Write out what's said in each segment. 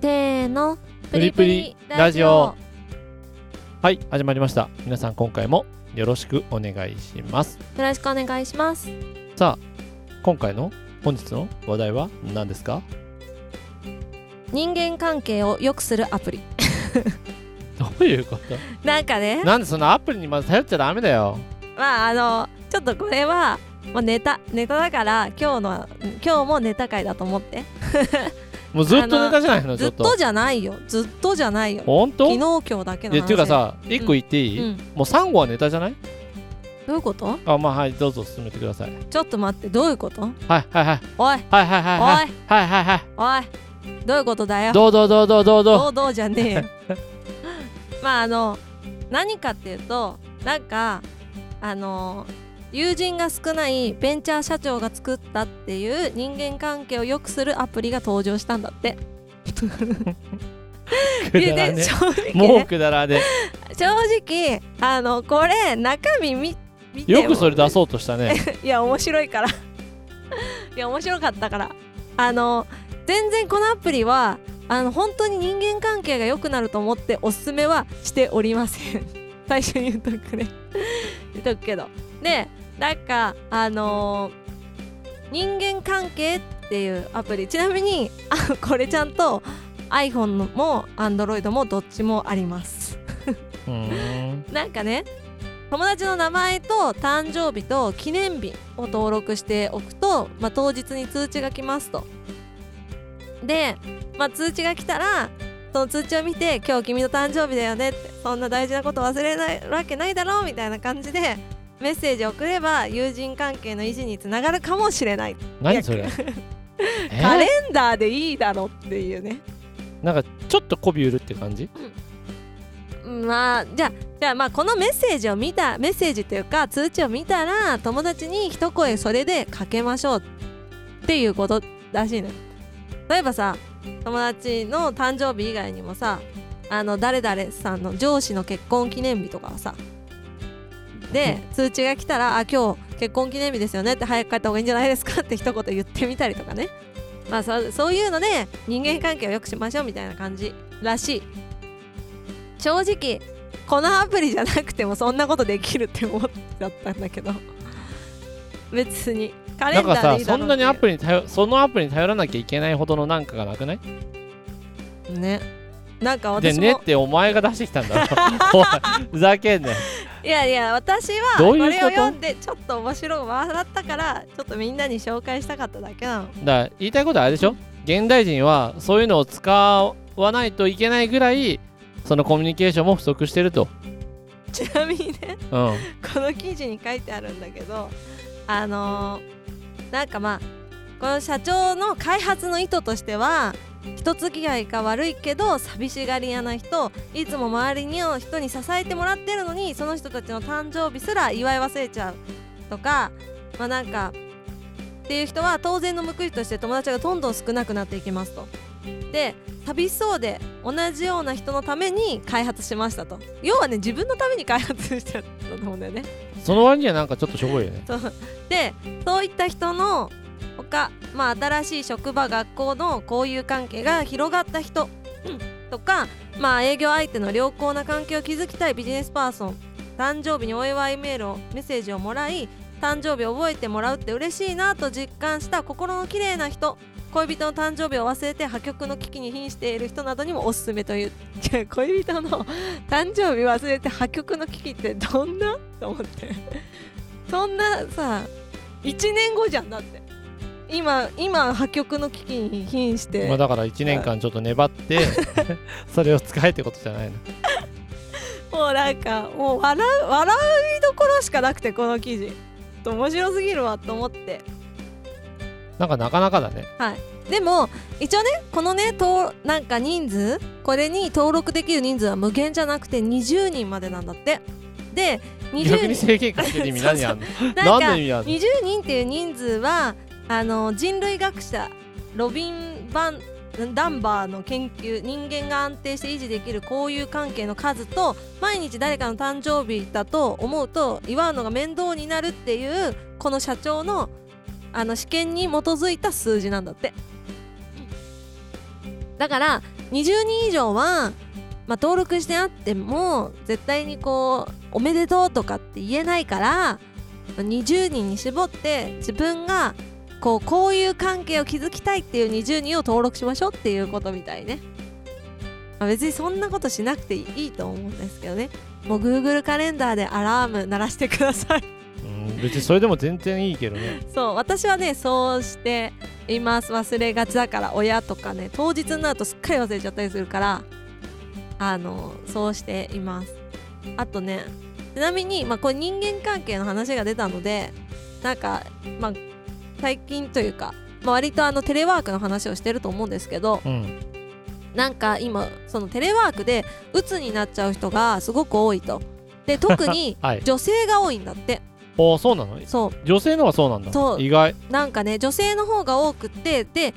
せーの。プリプリラジオ。はい始まりました。皆さん今回もよろしくお願いします。よろしくお願いします。さあ今回の本日の話題は何ですか？人間関係を良くするアプリ。どういうこと？なんかね。なんでそのアプリにまず頼っちゃダメだよ。まああのちょっとこれはもうネタネタだから今日の今日もネタ会だと思ってもうずっとネタじゃないのちずっと。とじゃないよ。ずっとじゃないよ。本当？昨日今日だけの話。っていうかさ一個言っていい、うん。もうサンゴはネタじゃない？どういうこと？あまあはいどうぞ進めてください。ちょっと待ってどういうこと？はいはいはい。おい。はいはいはいはい。おい。はいはいはい。おい。どういうことだよ？どうどうどうどうどうどどう。どうじゃねえよ。まああの何かっていうとなんかあの友人が少ないベンチャー社長が作ったっていう人間関係を良くするアプリが登場したんだって。うくだらね。で正直もうねくだらね。正直あのこれ中身見見ても。よくそれ出そうとしたね。いや面白いから。いや面白かったから。あの全然このアプリはあの本当に人間関係が良くなると思っておすすめはしておりません。最初に言っとくね。言っとくけど。でなんかあのー人間関係っていうアプリ。ちなみにあこれちゃんと iPhone のも Android もどっちもあります。なんかね友達の名前と誕生日と記念日を登録しておくと、まあ、当日に通知が来ますと。で、まあ、通知が来たらその通知を見て「今日君の誕生日だよね」ってそんな大事なこと忘れないわけないだろうみたいな感じでメッセージを送れば友人関係の維持につながるかもしれない。何それ？え？カレンダーでいいだろっていうね。なんかちょっと媚び売るって感じ？まあじゃあじゃあまあこのメッセージを見たメッセージというか通知を見たら友達に一声それでかけましょうっていうことらしいのよ。例えばさ友達の誕生日以外にもさあの誰々さんの上司の結婚記念日とかはさで通知が来たら「あ今日結婚記念日ですよね」って早く帰った方がいいんじゃないですかって一言言ってみたりとかね。まあそそういうので人間関係を良くしましょうみたいな感じらしい。正直このアプリじゃなくてもそんなことできるって思っちゃったんだけど。別に。カレなんンダかさそーでいいだろうんなにアプリリに頼そのアプリに頼らなきゃいけないほどのなんかがなくない？ね。なんか私も、でねってお前が出してきたんだろ。おいふざけんなよいやいや私はこれを読んでちょっと面白い笑ったからちょっとみんなに紹介したかっただけなの。だから言いたいことはあれでしょ？現代人はそういうのを使わないといけないぐらいそのコミュニケーションも不足してると。ちなみにねうん。この記事に書いてあるんだけどあのーなんかまあこの社長の開発の意図としては人付き合いが悪いけど寂しがり屋な人いつも周りの人に支えてもらってるのにその人たちの誕生日すら祝い忘れちゃう。とかまあなんかっていう人は当然の報いとして友達がどんどん少なくなっていきますと。で寂しそうで同じような人のために開発しましたと。要はね自分のために開発しちゃったと思うんだよね。その割にはなんかちょっとしょぼいよね。そう。でそういった人のほか、まあ、新しい職場学校の交友関係が広がった人、とか、まあ、営業相手の良好な関係を築きたいビジネスパーソン誕生日にお祝いメールをメッセージをもらい誕生日を覚えてもらうって嬉しいなと実感した心の綺麗な人恋人の誕生日を忘れて破局の危機に瀕している人などにもおすすめという。恋人の 誕生日忘れて破局の危機ってどんな？と思って。そんなさ1年後じゃんだって。今今破局の危機に瀕して、まあだから1年間ちょっと粘って それを使えってことじゃないの。もうなんかもう笑う笑いどころしかなくてこの記事。面白すぎるわと思って。なんかなかなかだね。でも一応ねこのねとなんか人数これに登録できる人数は無限じゃなくて20人までなんだって。で20逆に制限かける意味何あんの？なんか何の意味あんの？20人っていう人数はあの人類学者ロビン・バンダンバーの研究人間が安定して維持できる交友関係の数と毎日誰かの誕生日だと思うと祝うのが面倒になるっていうこの社長のあの試験に基づいた数字なんだって。だから20人以上は、まあ、登録してあっても絶対にこう「おめでとう」とかって言えないから20人に絞って自分がこうこういう関係を築きたいっていう20人を登録しましょうっていうことみたいね、まあ、別にそんなことしなくていいと思うんですけどね。もう Google カレンダーでアラーム鳴らしてください。うん別にそれでも全然いいけどね。そう私はねそうしています。忘れがちだから親とかね当日になるとすっかり忘れちゃったりするからあのそうしています。あとねちなみに、まあ、これ人間関係の話が出たのでなんか、まあ、最近というか、まあ、割とあのテレワークの話をしてると思うんですけどうん。なんか今そのテレワークで鬱になっちゃう人がすごく多いと。で 特にはい。女性が多いんだって。おーそうなの？そう。女性のはそうなんだ。そう。意外。なんかね女性の方が多くってで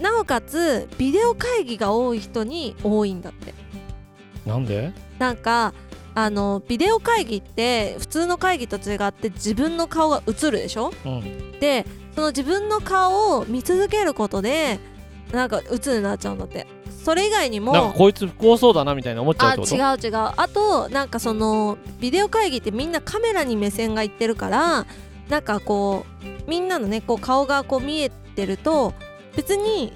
なおかつビデオ会議が多い人に多いんだって。なんで？なんかあのビデオ会議って普通の会議と違って自分の顔が映るでしょ？うん。でその自分の顔を見続けることでなんか鬱になっちゃうんだって。それ以外にもなんかこいつ不幸そうだなみたいな思っちゃうあってこと？違う違う。あとなんかそのビデオ会議ってみんなカメラに目線がいってるからなんかこうみんなのねこう顔がこう見えてると別に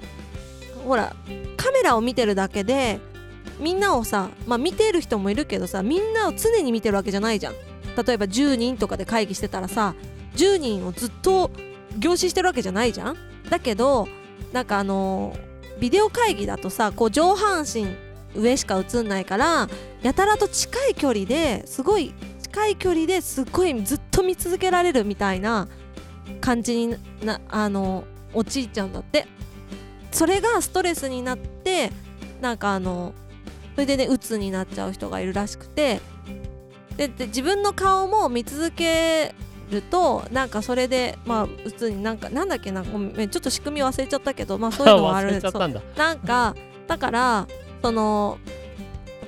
ほらカメラを見てるだけでみんなをさまあ見てる人もいるけどさみんなを常に見てるわけじゃないじゃん。例えば10人とかで会議してたらさ10人をずっと凝視してるわけじゃないじゃん？だけどなんかあのビデオ会議だとさこう上半身上しか映んないからやたらと近い距離ですごい近い距離ですっごいずっと見続けられるみたいな感じになあの陥っちゃうんだって。それがストレスになってなんかあのそれでね鬱になっちゃう人がいるらしくて。でで自分の顔も見続けるとなんかそれでまあ鬱になんかなんだっけなごめんちょっと仕組み忘れちゃったけどまあそういうのもあ忘るなんかだからその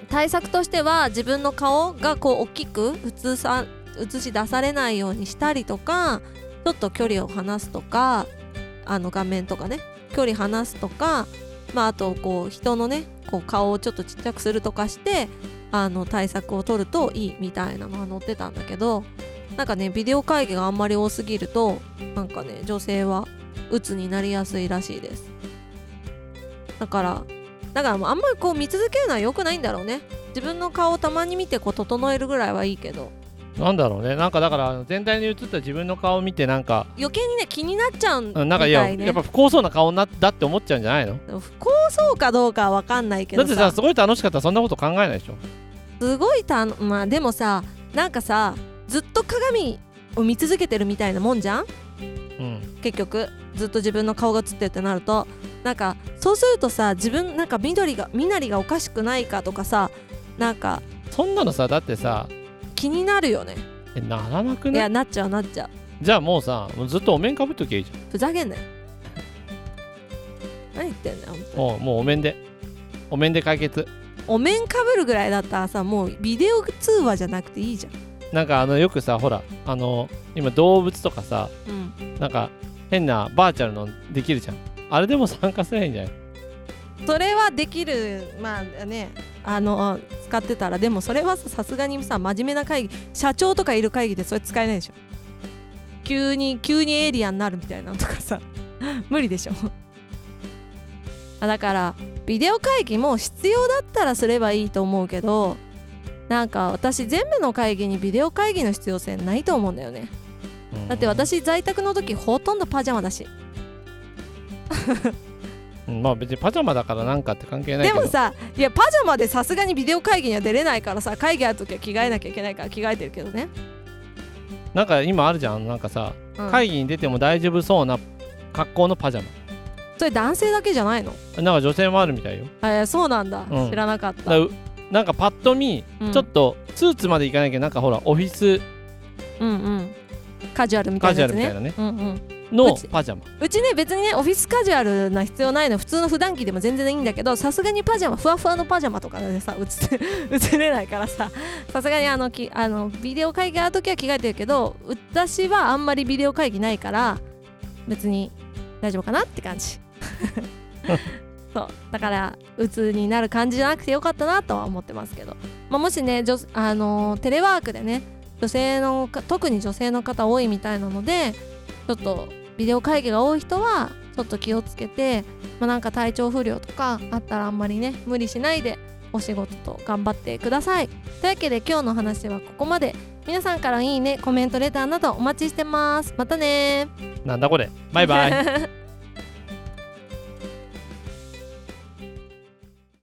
対策としては自分の顔がこう大きく映さ映し出されないようにしたりとかちょっと距離を離すとかあの画面とかね距離離すとか、まあ、あとこう人のねこう顔をちょっとちっちゃくするとかしてあの対策を取るといいみたいなのが載ってたんだけどなんかねビデオ会議があんまり多すぎるとなんかね女性は鬱になりやすいらしいです。だからだからもうあんまりこう見続けるのは良くないんだろうね。自分の顔をたまに見てこう整えるぐらいはいいけど。なんだろうね。なんかだから全体に映った自分の顔を見てなんか余計にね気になっちゃうんみたうんなんかいやいねやっぱ不幸そうな顔になだって思っちゃうんじゃないの？不幸そうかどうかは分かんないけどさ。だってさすごい楽しかったらそんなこと考えないでしょ。すごいたのまあでもさなんかさずっと鏡を見続けてるみたいなもんじゃん？うん。結局ずっと自分の顔が映ってるってなると。なんかそうするとさ自分なんか緑が身なりがおかしくないかとかさなんかそんなのさだってさ気になるよね。えならなくない？いやなっちゃうなっちゃう。じゃあもうさもうずっとお面かぶっときゃいいじふざけんなよ。何言ってんだよに。もうお面で。お面で解決。お面かぶるぐらいだったらさもうビデオ通話じゃなくていいじゃんなんかあのよくさほらあの今動物とかさうん。なんか変なバーチャルのできるじゃん。あれでも参加すればいいんじゃない？それはできるまあねあの使ってたら。でもそれはささすがにさ真面目な会議社長とかいる会議でそれ使えないでしょ。急に急にエイリアンになるみたいなのとかさ 無理でしょ。あだからビデオ会議も必要だったらすればいいと思うけどなんか私全部の会議にビデオ会議の必要性ないと思うんだよね。うん。だって私在宅の時ほとんどパジャマだし。うん。まあ別にパジャマだからなんかって関係ないけど。でもさいやパジャマでさすがにビデオ会議には出れないからさ会議ある時は着替えなきゃいけないから着替えてるけどね、なんか今あるじゃん。なんかさうん。会議に出ても大丈夫そうな格好のパジャそれ男性だけじゃないの？マなんか女性もあるみたいよ。えーそうなんだ、うん。知らなかったなんかパッと見、うん。ちょっとスーツまでいかないけどなんかほらオフィスうんうん。カジュアルみたいなね。カジュアルみたいうんうん。のうちパジャマ。うちね別にねオフィスカジュアルな必要ないの普通の普段着でも全然いいんだけどさすがにパジャマふわふわのパジャマとかでさ映って映れないからささすがにあのきあのビデオ会議ある時は着替えてるけど私はあんまりビデオ会議ないから別に大丈夫かなって感じ そう。だから鬱になる感じじゃなくてよかったなとは思ってますけど、まあ、もしね女あのーテレワークでね女性のか特に女性の方多いみたいなのでちょっとビデオ会議が多い人はちょっと気をつけて、まあ、なんか体調不良とかあったらあんまりね無理しないでお仕事と頑張ってください。というわけで今日の話はここまで。皆さんからいいねコメントレターなどお待ちしてます。またねなんだこれ。バイバイ